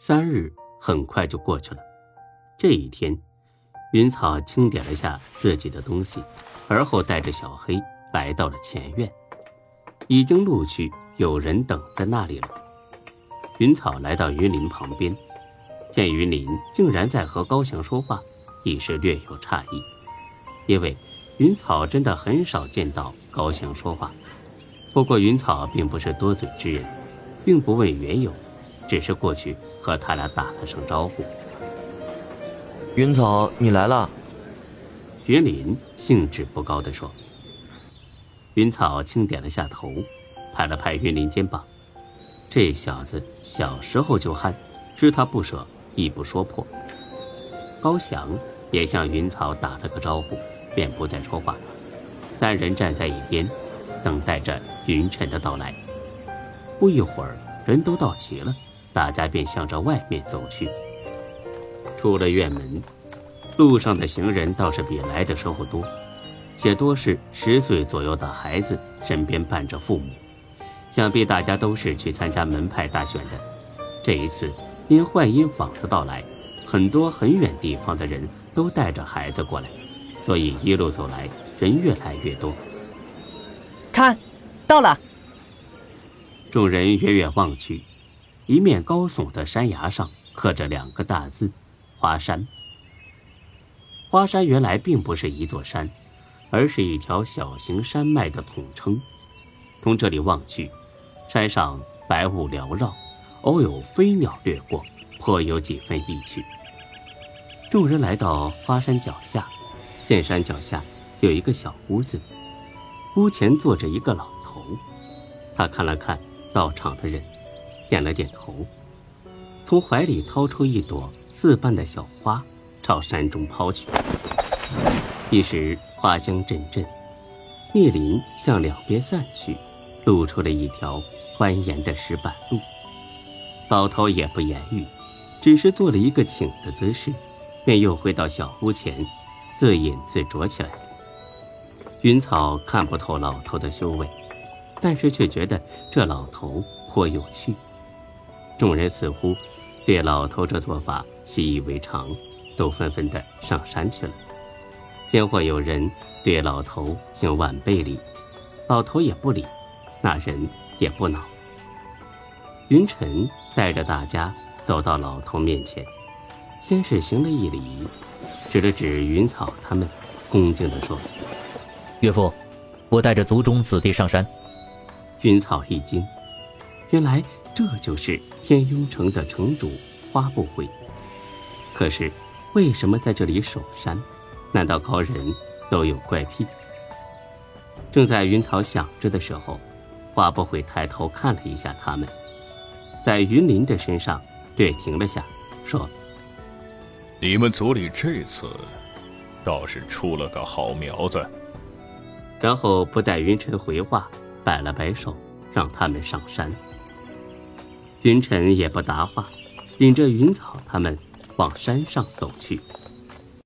三日很快就过去了。这一天，云草清点了下自己的东西，而后带着小黑来到了前院。已经陆续有人等在那里了。云草来到云林旁边，见云林竟然在和高翔说话，已是略有诧异，因为云草真的很少见到高翔说话。不过云草并不是多嘴之人，并不问缘由，只是过去和他俩打了声招呼。云草，你来了。云林兴致不高地说。云草轻点了下头，拍了拍云林肩膀。这小子小时候就憨，知他不舍，亦不说破。高翔也向云草打了个招呼，便不再说话。三人站在一边，等待着云晨的到来。不一会儿，人都到齐了，大家便向着外面走去。出了院门，路上的行人倒是比来的时候多。且多是十岁左右的孩子，身边伴着父母，想必大家都是去参加门派大选的。这一次因幻音坊的到来，很多很远地方的人都带着孩子过来，所以一路走来人越来越多。看，到了！众人远远望去，一面高耸的山崖上刻着两个大字“花山”。花山原来并不是一座山。而是一条小型山脉的统称。从这里望去，山上白雾缭绕，偶有飞鸟掠过，颇有几分意趣。众人来到花山脚下，见山脚下有一个小屋子，屋前坐着一个老头。他看了看到场的人，点了点头，从怀里掏出一朵似瓣的小花，朝山中抛去。一时。花香阵阵，密林向两边散去，露出了一条蜿蜒的石板路。老头也不言语，只是做了一个请的姿势，便又回到小屋前，自饮自酌起来。云草看不透老头的修为，但是却觉得这老头颇有趣。众人似乎对老头这做法习以为常，都纷纷的上山去了。见或有人对老头行晚辈礼，老头也不理，那人也不恼。云晨带着大家走到老头面前，先是行了一礼，指了指云草他们，恭敬地说：“岳父，我带着族中子弟上山。”云草一惊，原来这就是天庸城的城主花不悔。可是为什么在这里守山？难道高人都有怪癖？正在云草想着的时候，花不悔抬头看了一下他们，在云林的身上略停了下，说：“你们族里这次倒是出了个好苗子。”然后不待云晨回话，摆了摆手，让他们上山。云晨也不答话，领着云草他们往山上走去。